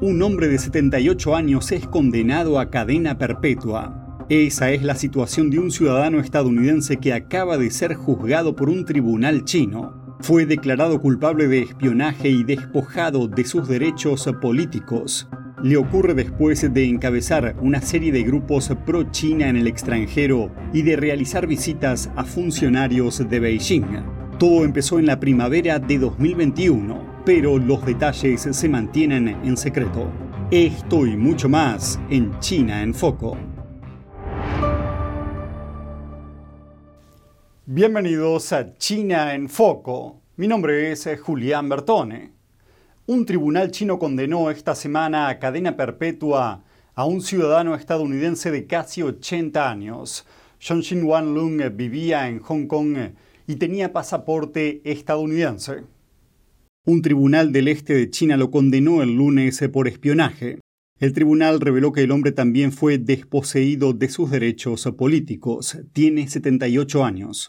un hombre de 78 años es condenado a cadena perpetua. Esa es la situación de un ciudadano estadounidense que acaba de ser juzgado por un tribunal chino. Fue declarado culpable de espionaje y despojado de sus derechos políticos. Le ocurre después de encabezar una serie de grupos pro-China en el extranjero y de realizar visitas a funcionarios de Beijing. Todo empezó en la primavera de 2021 pero los detalles se mantienen en secreto. Esto y mucho más en China en Foco. Bienvenidos a China en Foco. Mi nombre es Julián Bertone. Un tribunal chino condenó esta semana a cadena perpetua a un ciudadano estadounidense de casi 80 años. Xin Wan Lung vivía en Hong Kong y tenía pasaporte estadounidense. Un tribunal del este de China lo condenó el lunes por espionaje. El tribunal reveló que el hombre también fue desposeído de sus derechos políticos. Tiene 78 años.